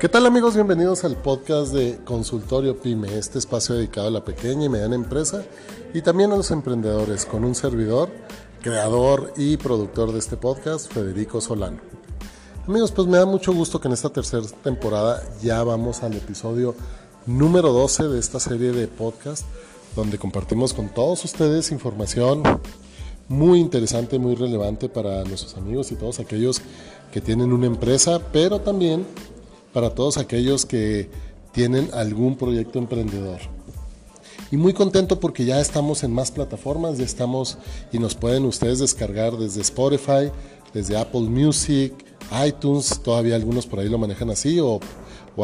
¿Qué tal amigos? Bienvenidos al podcast de Consultorio Pyme, este espacio dedicado a la pequeña y mediana empresa y también a los emprendedores con un servidor, creador y productor de este podcast, Federico Solano. Amigos, pues me da mucho gusto que en esta tercera temporada ya vamos al episodio número 12 de esta serie de podcast donde compartimos con todos ustedes información muy interesante, muy relevante para nuestros amigos y todos aquellos que tienen una empresa, pero también para todos aquellos que tienen algún proyecto emprendedor. Y muy contento porque ya estamos en más plataformas, ya estamos y nos pueden ustedes descargar desde Spotify, desde Apple Music, iTunes, todavía algunos por ahí lo manejan así, o,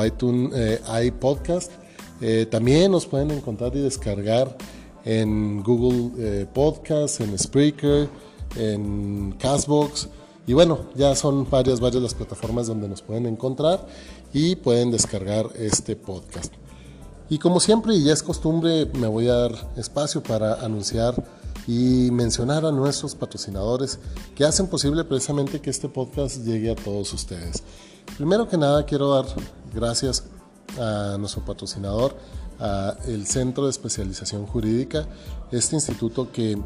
iTunes, eh, iPodcast. Eh, también nos pueden encontrar y descargar en Google eh, Podcast, en Spreaker, en Castbox. Y bueno, ya son varias, varias las plataformas donde nos pueden encontrar y pueden descargar este podcast. Y como siempre, y ya es costumbre, me voy a dar espacio para anunciar y mencionar a nuestros patrocinadores que hacen posible precisamente que este podcast llegue a todos ustedes. Primero que nada, quiero dar gracias a nuestro patrocinador, a el Centro de Especialización Jurídica, este instituto que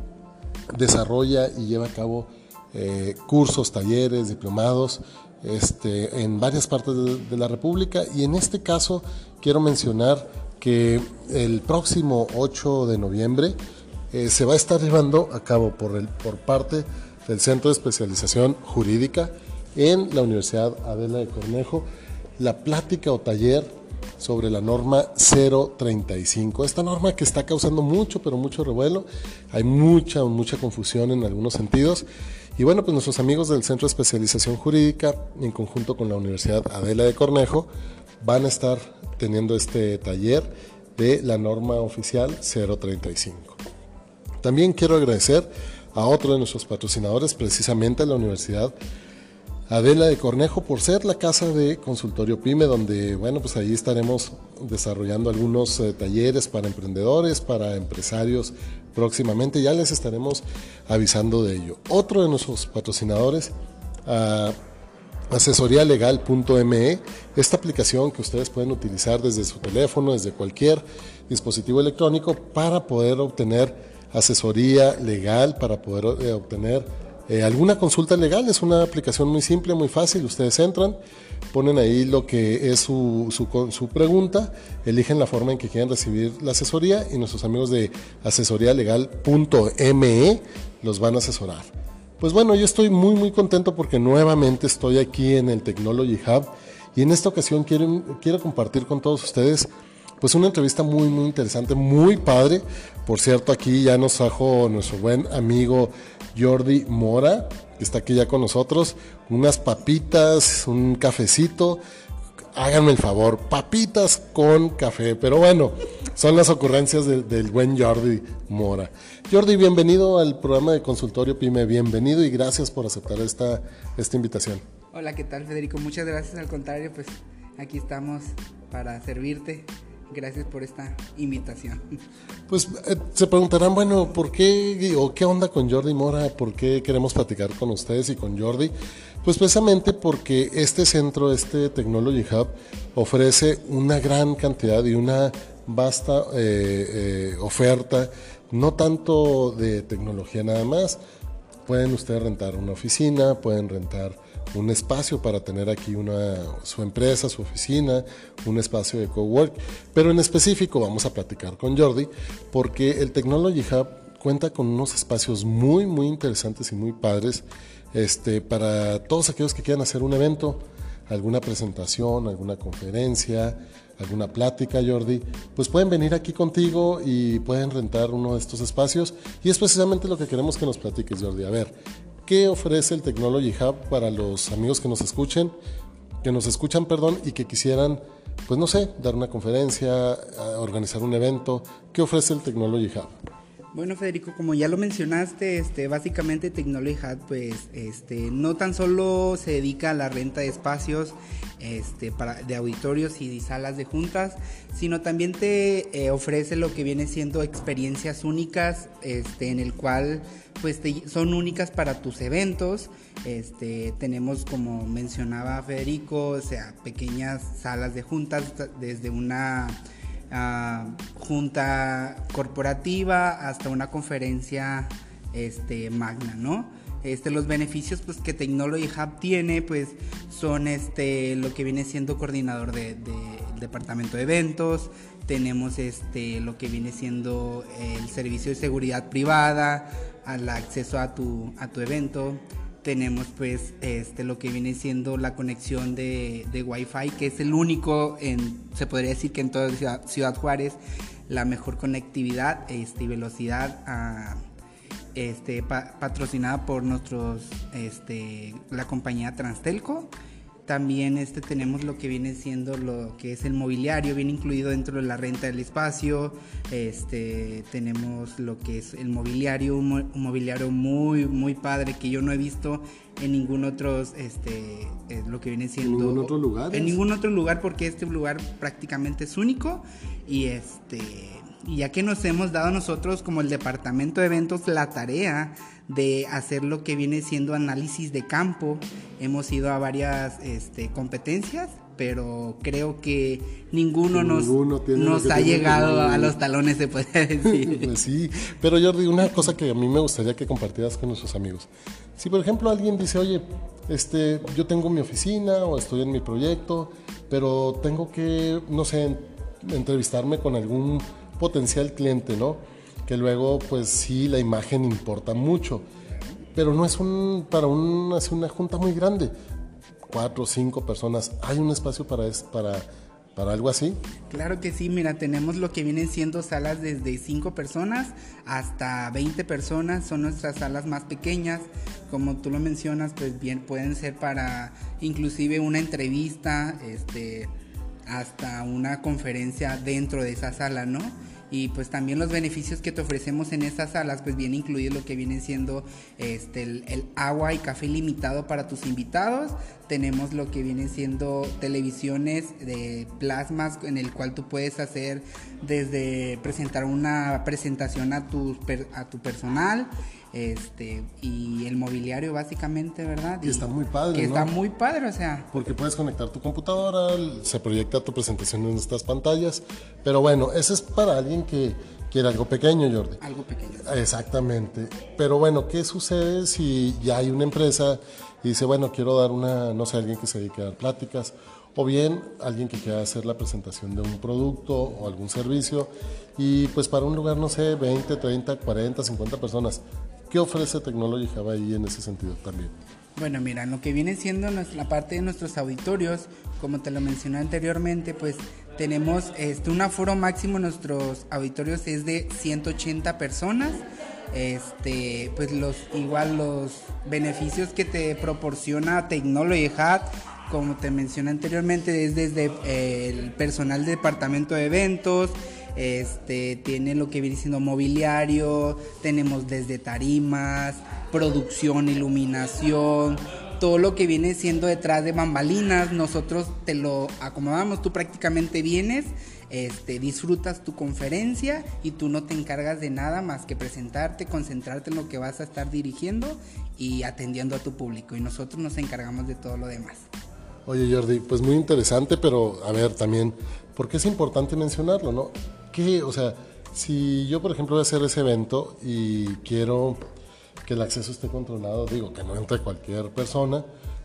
desarrolla y lleva a cabo eh, cursos, talleres, diplomados este, en varias partes de, la República. Y en este caso quiero mencionar que el próximo 8 de noviembre eh, se va a estar llevando a cabo por, por parte del Centro de Especialización Jurídica en la Universidad Adela de Cornejo la plática o taller sobre la norma 035. Esta norma que está causando mucho, pero mucho revuelo. Hay mucha, mucha confusión en algunos sentidos. Y bueno, pues nuestros amigos del Centro de Especialización Jurídica, en conjunto con la Universidad Adela de Cornejo, van a estar teniendo este taller de la norma oficial 035. También quiero agradecer a otro de nuestros patrocinadores, precisamente la Universidad Adela de Cornejo por ser la casa de consultorio PYME, donde, bueno, pues ahí estaremos desarrollando algunos eh, talleres para emprendedores, para empresarios próximamente. Ya les estaremos avisando de ello. Otro de nuestros patrocinadores, uh, asesorialegal.me, esta aplicación que ustedes pueden utilizar desde su teléfono, desde cualquier dispositivo electrónico para poder obtener asesoría legal, para poder eh, obtener eh, alguna consulta legal. Es una aplicación muy simple, muy fácil. Ustedes entran, ponen ahí lo que es su, su, pregunta, eligen la forma en que quieren recibir la asesoría y nuestros amigos de asesorialegal.me los van a asesorar. Pues bueno, yo estoy muy muy contento porque nuevamente estoy aquí en el Technology Hub y en esta ocasión quiero, quiero compartir con todos ustedes pues una entrevista muy muy interesante, muy padre. Por cierto, aquí ya nos trajo nuestro buen amigo Jordi Mora, que está aquí ya con nosotros, unas papitas, un cafecito. Háganme el favor, papitas con café, pero bueno, son las ocurrencias del, buen Jordi Mora. Jordi, bienvenido al programa de Consultorio Pyme, bienvenido y gracias por aceptar esta, esta invitación. Hola, ¿qué tal Federico? Muchas gracias, al contrario, pues aquí estamos para servirte Gracias por esta invitación. Pues eh, se preguntarán, bueno, ¿por qué o qué onda con Jordi Mora? ¿Por qué queremos platicar con ustedes y con Jordi? Pues precisamente porque este centro, este Technology Hub, ofrece una gran cantidad y una vasta eh, eh, oferta, no tanto de tecnología nada más. Pueden ustedes rentar una oficina, pueden rentar un espacio para tener aquí una, su empresa, su oficina, un espacio de cowork. Pero en específico vamos a platicar con Jordi porque el Technology Hub cuenta con unos espacios muy, muy interesantes y muy padres este, para todos aquellos que quieran hacer un evento, alguna presentación, alguna conferencia, alguna plática, Jordi, pues pueden venir aquí contigo y pueden rentar uno de estos espacios. Y es precisamente lo que queremos que nos platiques, Jordi. A ver, ¿Qué ofrece el Technology Hub para los amigos que nos escuchen, que nos escuchan, perdón, y que quisieran, pues no sé, dar una conferencia, organizar un evento? ¿Qué ofrece el Technology Hub? Bueno, Federico, como ya lo mencionaste, este, básicamente Technology Hub, pues, este, no tan solo se dedica a la renta de espacios, este, para, de auditorios y salas de juntas, sino también te eh, ofrece lo que viene siendo experiencias únicas, este, en el cual, pues, son únicas para tus eventos. Este, tenemos, como mencionaba Federico, o sea, pequeñas salas de juntas desde una junta corporativa hasta una conferencia este, magna, ¿no? Este, los beneficios pues, que Technology Hub tiene pues, son este, lo que viene siendo coordinador del departamento de eventos, tenemos este, lo que viene siendo el servicio de seguridad privada, al acceso a tu, a tu evento, tenemos pues este lo que viene siendo la conexión de, de Wi-Fi, que es el único en, se podría decir que en toda Ciudad, Juárez, la mejor conectividad este, y velocidad ah, este, patrocinada por nuestros, este, la compañía Transtelco. También este, tenemos lo que viene siendo lo que es el mobiliario, viene incluido dentro de la renta del espacio. Este, tenemos lo que es el mobiliario, un, mobiliario muy, muy padre que yo no he visto en ningún otro, este, eh, lo que viene siendo... ¿En ningún otro lugar? En ningún otro lugar porque este lugar prácticamente es único y este... Y ya que nos hemos dado nosotros como el departamento de eventos la tarea de hacer lo que viene siendo análisis de campo. Hemos ido a varias este, competencias, pero creo que ninguno, nos, nos ha llegado a los talones, se puede decir. Pues sí, pero Jordi, una cosa que a mí me gustaría que compartieras con nuestros amigos. Si por ejemplo alguien dice, oye, este, yo tengo mi oficina o estoy en mi proyecto, pero tengo que, no sé, entrevistarme con algún potencial cliente, ¿no? que luego pues sí la imagen importa mucho, pero no es un para un, una junta muy grande, cuatro o cinco personas, ¿hay un espacio para, para, para algo así? Claro que sí, mira, tenemos lo que vienen siendo salas desde cinco personas hasta 20 personas, son nuestras salas más pequeñas, como tú lo mencionas, pues bien pueden ser para inclusive una entrevista, este hasta una conferencia dentro de esa sala, ¿no? Y pues también los beneficios que te ofrecemos en estas salas pues viene incluido lo que viene siendo este el, agua y café limitado para tus invitados. Tenemos lo que viene siendo televisiones de plasmas en el cual tú puedes hacer desde presentar una presentación a tu, a tu personal este y el mobiliario básicamente, ¿verdad? Y, está muy padre, que está muy padre, o sea. Porque puedes conectar tu computadora, se proyecta tu presentación en estas pantallas, pero bueno, eso es para alguien que quiere algo pequeño, Jordi. Algo pequeño. Exactamente. Pero bueno, ¿qué sucede si ya hay una empresa y dice, bueno, quiero dar una, no sé, alguien que se dedique a dar pláticas o bien alguien que quiera hacer la presentación de un producto o algún servicio y pues para un lugar, no sé, 20, 30, 40, 50 personas. ¿Qué ofrece Technology Hub ahí en ese sentido también? Bueno, mira, lo que viene siendo la parte de nuestros auditorios, como te lo mencioné anteriormente, pues tenemos este, un aforo máximo en nuestros auditorios es de 180 personas. Este, pues los igual los beneficios que te proporciona Technology Hub como te mencioné anteriormente, es desde eh, el personal de departamento de eventos, este, tiene lo que viene siendo mobiliario, tenemos desde tarimas, producción, iluminación, todo lo que viene siendo detrás de bambalinas, nosotros te lo acomodamos, tú prácticamente vienes, este, disfrutas tu conferencia y tú no te encargas de nada más que presentarte, concentrarte en lo que vas a estar dirigiendo y atendiendo a tu público y nosotros nos encargamos de todo lo demás. Oye Jordi, pues muy interesante, pero a ver también, ¿por qué es importante mencionarlo, no? ¿Qué, o sea, si yo por ejemplo voy a hacer ese evento y quiero que el acceso esté controlado, digo, que no entre cualquier persona,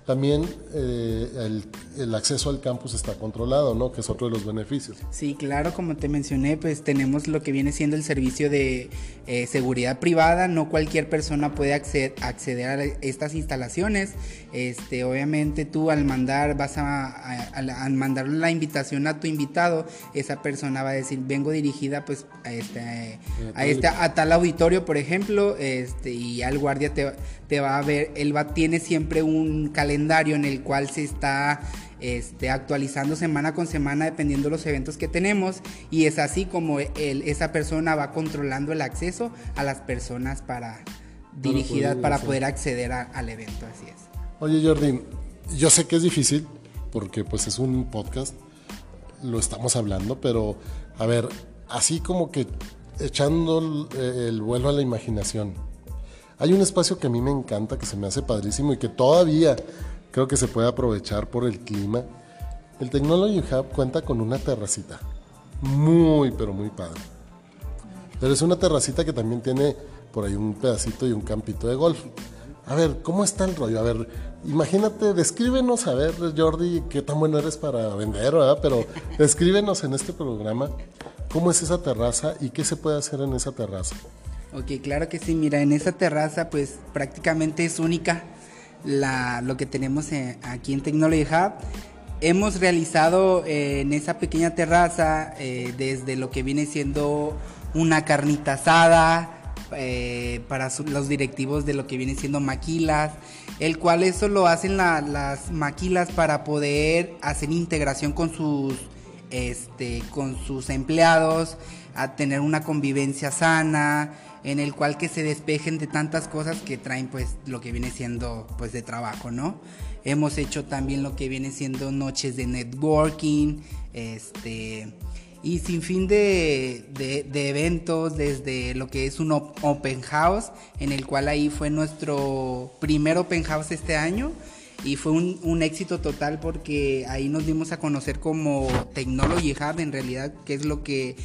también eh, el, el, acceso al campus está controlado, ¿no? Que es otro de los beneficios. Sí, claro, como te mencioné, pues tenemos lo que viene siendo el servicio de eh, seguridad privada. No cualquier persona puede acceder, acceder a estas instalaciones. Este, obviamente tú al mandar, vas a, al mandar la invitación a tu invitado, esa persona va a decir, vengo dirigida pues a este, a, este, a tal auditorio, por ejemplo, este, y al guardia te, te va a ver, él va, tiene siempre un calendario en el cual se está este, actualizando semana con semana dependiendo de los eventos que tenemos y es así como esa persona va controlando el acceso a las personas para dirigidas para poder acceder al evento, así es. Oye Jordi, yo sé que es difícil porque pues es un podcast, lo estamos hablando, pero a ver, así como que echando el vuelo a la imaginación. Hay un espacio que a mí me encanta, que se me hace padrísimo y que todavía creo que se puede aprovechar por el clima. El Technology Hub cuenta con una terracita. Muy, pero muy padre. Pero es una terracita que también tiene por ahí un pedacito y un campito de golf. A ver, ¿cómo está el rollo? A ver, imagínate, descríbenos, a ver, Jordi, qué tan bueno eres para vender, ¿verdad? Pero descríbenos en este programa cómo es esa terraza y qué se puede hacer en esa terraza. Ok, claro que sí, mira, en esa terraza pues prácticamente es única la, lo que tenemos eh, aquí en Technology Hub. Hemos realizado eh, en esa pequeña terraza eh, desde lo que viene siendo una carnita asada, para los directivos de lo que viene siendo maquilas, el cual eso lo hacen las maquilas para poder hacer integración con sus, este, con sus empleados, a tener una convivencia sana, en el cual que se despejen de tantas cosas que traen pues lo que viene siendo pues de trabajo, ¿no? Hemos hecho también lo que viene siendo noches de networking, este y sin fin de, de, eventos desde lo que es un open house en el cual ahí fue nuestro primer open house este año y fue un, un, éxito total porque ahí nos dimos a conocer como Technology Hub en realidad que es lo que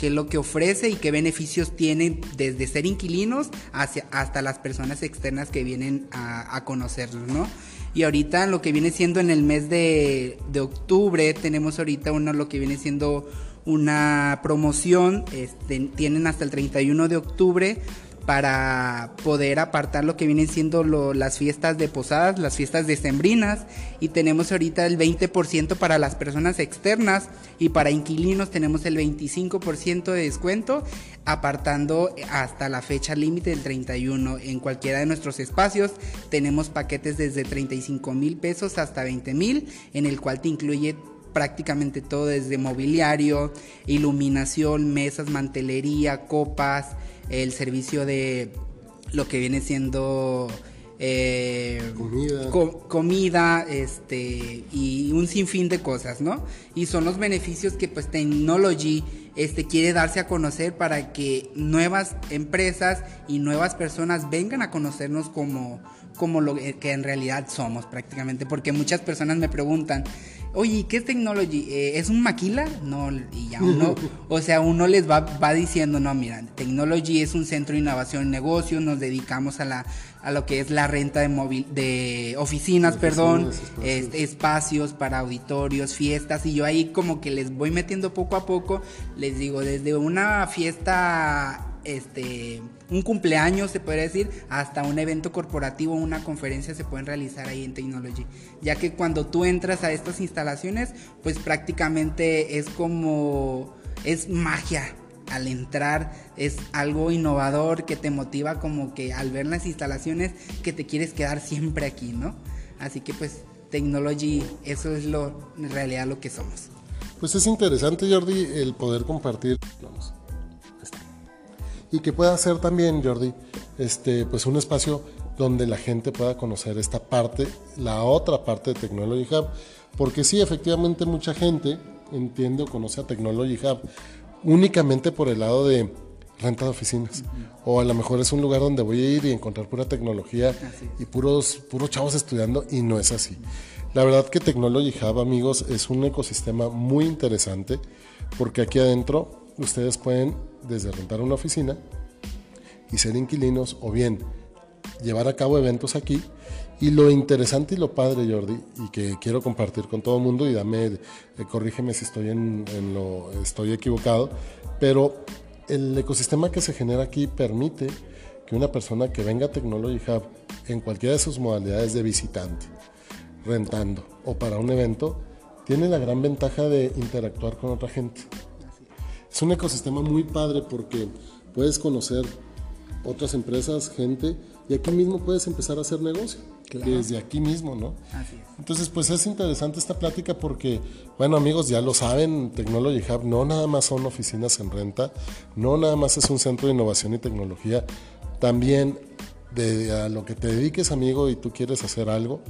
qué es lo que ofrece y qué beneficios tiene desde ser inquilinos hacia, hasta las personas externas que vienen a, a conocerlos, ¿no? Y ahorita lo que viene siendo en el mes de, de octubre, tenemos ahorita uno lo que viene siendo una promoción, este, tienen hasta el 31 de octubre para poder apartar lo que vienen siendo las fiestas de posadas, las fiestas decembrinas y tenemos ahorita el 20% para las personas externas y para inquilinos tenemos el 25% de descuento apartando hasta la fecha límite del 31 en cualquiera de nuestros espacios tenemos paquetes desde 35 mil pesos hasta 20 mil en el cual te incluye prácticamente todo desde mobiliario, iluminación, mesas, mantelería, copas, el servicio de lo que viene siendo eh, comida. comida, este, y un sinfín de cosas, ¿no? Y son los beneficios que pues Technology este, quiere darse a conocer para que nuevas empresas y nuevas personas vengan a conocernos como, como lo que en realidad somos prácticamente, porque muchas personas me preguntan, oye, ¿qué es Technology? Eh, ¿Es un maquila? No, y ya uno, o sea, uno les va, va diciendo, no, mira, Technology es un centro de innovación y negocio, nos dedicamos a la a lo que es la renta de móvil de oficinas, perdón, espacios. espacios para auditorios, fiestas y yo ahí como que les voy metiendo poco a poco, les digo, desde una fiesta este, un cumpleaños, se podría decir, hasta un evento corporativo, una conferencia se pueden realizar ahí en Technology. Ya que cuando tú entras a estas instalaciones, pues prácticamente es como, es magia. Al entrar es algo innovador que te motiva como que al ver las instalaciones que te quieres quedar siempre aquí, ¿no? Así que pues Technology, eso es lo, en realidad lo que somos. Pues es interesante Jordi el poder compartir, vamos, y que pueda ser también, Jordi, este, pues un espacio donde la gente pueda conocer esta parte, la otra parte de Technology Hub, porque sí, efectivamente mucha gente entiende o conoce a Technology Hub únicamente por el lado de renta de oficinas. O a lo mejor es un lugar donde voy a ir y encontrar pura tecnología y puros, puros chavos estudiando y no es así. La verdad que Technology Hub, amigos, es un ecosistema muy interesante porque aquí adentro ustedes pueden desde rentar una oficina y ser inquilinos o bien llevar a cabo eventos aquí. Y lo interesante y lo padre, Jordi, y que quiero compartir con todo el mundo, y dame, eh, corrígeme si estoy, en, lo, estoy equivocado, pero el ecosistema que se genera aquí permite que una persona que venga a Technology Hub en cualquiera de sus modalidades de visitante, rentando o para un evento, tiene la gran ventaja de interactuar con otra gente. Es un ecosistema muy padre porque puedes conocer otras empresas, gente, y aquí mismo puedes empezar a hacer negocio. Desde aquí mismo, ¿no? Así es. Entonces, pues es interesante esta plática porque, bueno amigos, ya lo saben, Technology Hub no nada más son oficinas en renta, no nada más es un centro de innovación y tecnología, también de a lo que te dediques amigo y tú quieres hacer algo,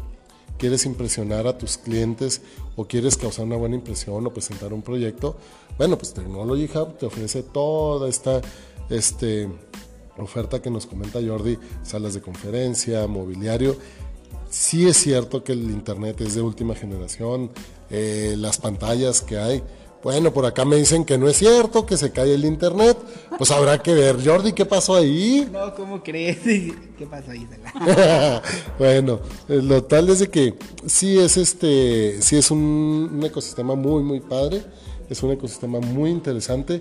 quieres impresionar a tus clientes o quieres causar una buena impresión o presentar un proyecto, bueno, pues Technology Hub te ofrece toda esta este, oferta que nos comenta Jordi, salas de conferencia, mobiliario Sí es cierto que el Internet es de última generación, eh, las pantallas que hay. Bueno, por acá me dicen que no es cierto, que se cae el Internet. Pues habrá que ver. Jordi, ¿qué pasó ahí? No, ¿cómo crees? ¿Qué pasó ahí? bueno, eh, lo tal es de que sí es, este, sí es un, un ecosistema muy, muy padre es un ecosistema muy interesante.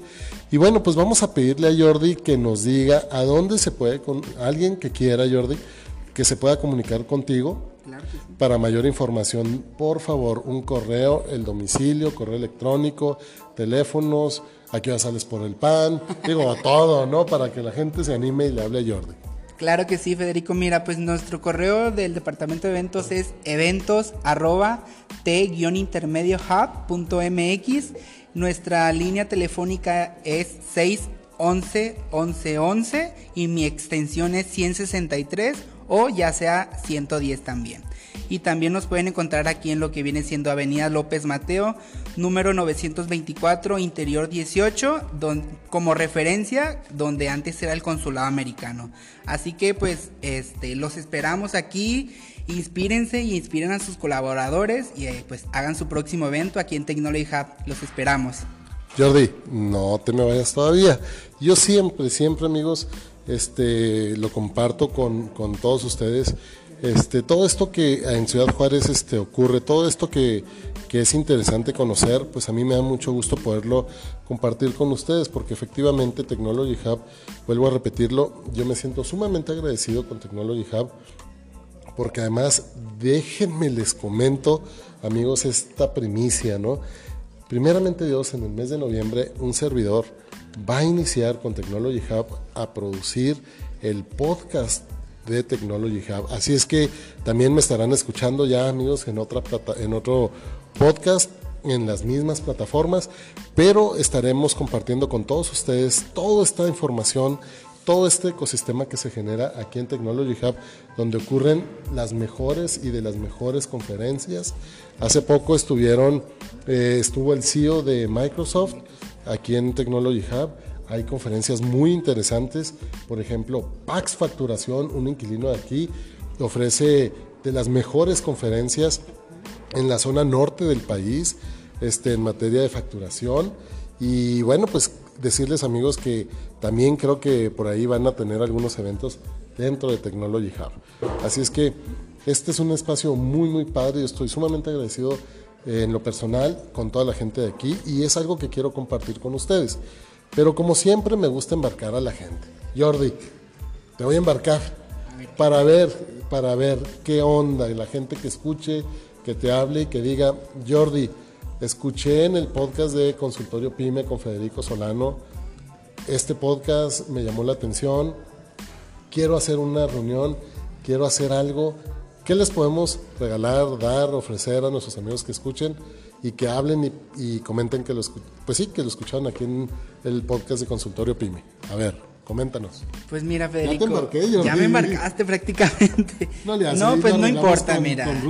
Y bueno, pues vamos a pedirle a Jordi que nos diga a dónde se puede, con alguien que quiera, Jordi, que se pueda comunicar contigo. Para mayor información, por favor, un correo, el domicilio, correo electrónico, teléfonos, aquí ya sales por el pan, digo, todo, ¿no? Para que la gente se anime y le hable a Jordi. Claro que sí, Federico. Mira, pues nuestro correo del departamento de eventos es eventos t-intermediohub.mx. Nuestra línea telefónica es 611 1111 y mi extensión es 163 o ya sea 110 también. Y también nos pueden encontrar aquí en lo que viene siendo Avenida López Mateo, número 924, interior 18, como referencia donde antes era el consulado americano. Así que pues este, los esperamos aquí, inspírense y inspiren a sus colaboradores y eh, pues hagan su próximo evento aquí en Technology Hub. Los esperamos. Jordi, no te me vayas todavía. Yo siempre, siempre amigos, este, lo comparto con, todos ustedes. Este, todo esto que en Ciudad Juárez este, ocurre, todo esto que, es interesante conocer, pues a mí me da mucho gusto poderlo compartir con ustedes, porque efectivamente Technology Hub, vuelvo a repetirlo, yo me siento sumamente agradecido con Technology Hub, porque además, déjenme les comento, amigos, esta primicia, ¿no? Primeramente Dios, en el mes de noviembre, un servidor va a iniciar con Technology Hub a producir el podcast de Technology Hub. Así es que también me estarán escuchando ya amigos en otra en otro podcast en las mismas plataformas, pero estaremos compartiendo con todos ustedes toda esta información, todo este ecosistema que se genera aquí en Technology Hub, donde ocurren las mejores y de las mejores conferencias. Hace poco estuvieron, eh, estuvo el CEO de Microsoft, aquí en Technology Hub. Hay conferencias muy interesantes, por ejemplo, Pax Facturación, un inquilino de aquí, ofrece de las mejores conferencias en la zona norte del país este, en materia de facturación. Y bueno, pues decirles amigos que también creo que por ahí van a tener algunos eventos dentro de Technology Hub. Así es que este es un espacio muy, muy padre y estoy sumamente agradecido en lo personal con toda la gente de aquí y es algo que quiero compartir con ustedes. Pero como siempre me gusta embarcar a la gente. Jordi, te voy a embarcar para ver, para ver qué onda y la gente que escuche, que te hable y que diga, Jordi, escuché en el podcast de Consultorio Pyme con Federico Solano, este podcast me llamó la atención, quiero hacer una reunión, quiero hacer algo. ¿Qué les podemos regalar, dar, ofrecer a nuestros amigos que escuchen y que hablen y, comenten que lo, pues sí, que lo escucharon aquí en el podcast de Consultorio PYME? A ver, Coméntanos. Pues mira, Federico. Ya, me embarcaste prácticamente. No, pues no importa, mira.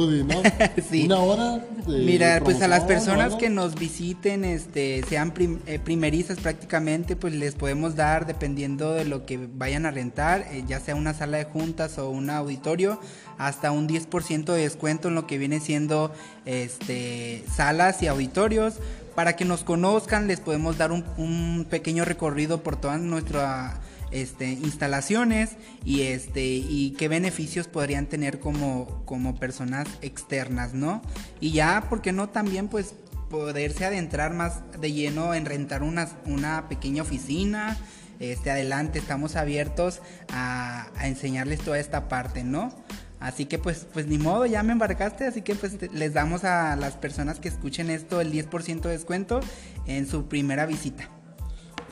Una hora. mira, pues a las personas que nos visiten, este, sean eh, primerizas prácticamente, pues les podemos dar, dependiendo de lo que vayan a rentar, eh, ya sea una sala de juntas o un auditorio, hasta un 10% de descuento en lo que viene siendo este, salas y auditorios para que nos conozcan, les podemos dar un, pequeño recorrido por toda nuestra este, instalaciones y, este, y qué beneficios podrían tener como, como personas externas, ¿no? Y ya, ¿por qué no también pues poderse adentrar más de lleno en rentar una, una pequeña oficina? Este, adelante, estamos abiertos a enseñarles toda esta parte, ¿no? Así que pues, pues ni modo, ya me embarcaste, así que pues les damos a las personas que escuchen esto el 10% de descuento en su primera visita.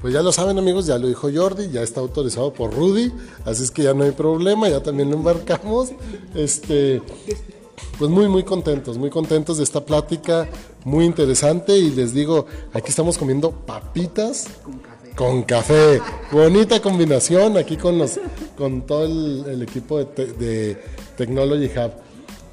pues ya lo saben amigos, ya lo dijo Jordi, ya está autorizado por Rudy, así es que ya no hay problema, ya también lo embarcamos. Este, pues muy, muy contentos, muy contentos de esta plática, muy interesante y les digo, aquí estamos comiendo papitas con café. Bonita combinación aquí con, los, con todo el, equipo de, de Technology Hub.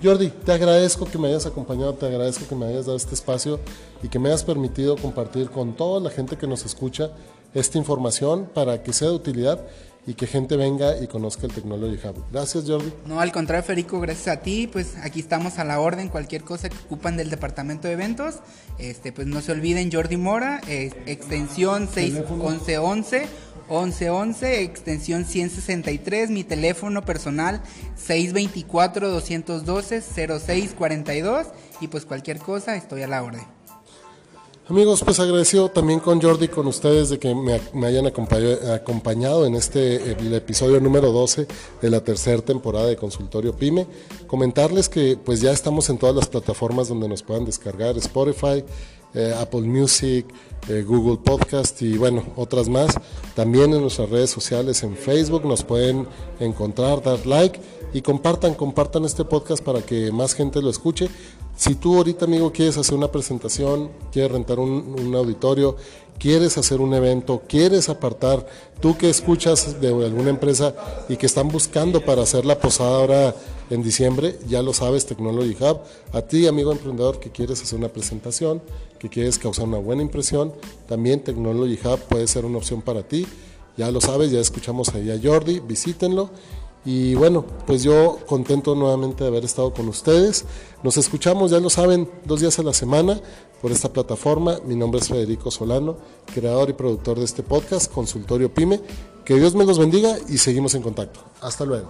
Jordi, te agradezco que me hayas acompañado, te agradezco que me hayas dado este espacio y que me hayas permitido compartir con toda la gente que nos escucha esta información para que sea de utilidad y que gente venga y conozca el Technology Hub. Gracias, Jordi. No, al contrario, Federico, gracias a ti. Pues aquí estamos a la orden. Cualquier cosa que ocupan del departamento de eventos, este, pues no se olviden, Jordi Mora, extensión 61111. 1111, extensión 163, mi teléfono personal 624-212-0642 y pues cualquier cosa estoy a la orden. Amigos, pues agradecido también con Jordi, con ustedes de que me, hayan acompañado en este el episodio número 12 de la tercera temporada de Consultorio Pyme. Comentarles que pues ya estamos en todas las plataformas donde nos puedan descargar, Spotify, eh, Apple Music, eh, Google Podcast y bueno, otras más. También en nuestras redes sociales, en Facebook, nos pueden encontrar, dar like y compartan, compartan este podcast para que más gente lo escuche. Si tú ahorita, amigo, quieres hacer una presentación, quieres rentar un, auditorio, quieres hacer un evento, quieres apartar, tú que escuchas de alguna empresa y que están buscando para hacer la posada ahora en diciembre, ya lo sabes, Technology Hub. A ti, amigo emprendedor, que quieres hacer una presentación, que quieres causar una buena impresión, también Technology Hub puede ser una opción para ti. Ya lo sabes, ya escuchamos ahí a Jordi, visítenlo y bueno, pues yo contento nuevamente de haber estado con ustedes. Nos escuchamos, ya lo saben, dos días a la semana por esta plataforma. Mi nombre es Federico Solano, creador y productor de este podcast, Consultorio Pyme. Que Dios me los bendiga y seguimos en contacto. Hasta luego.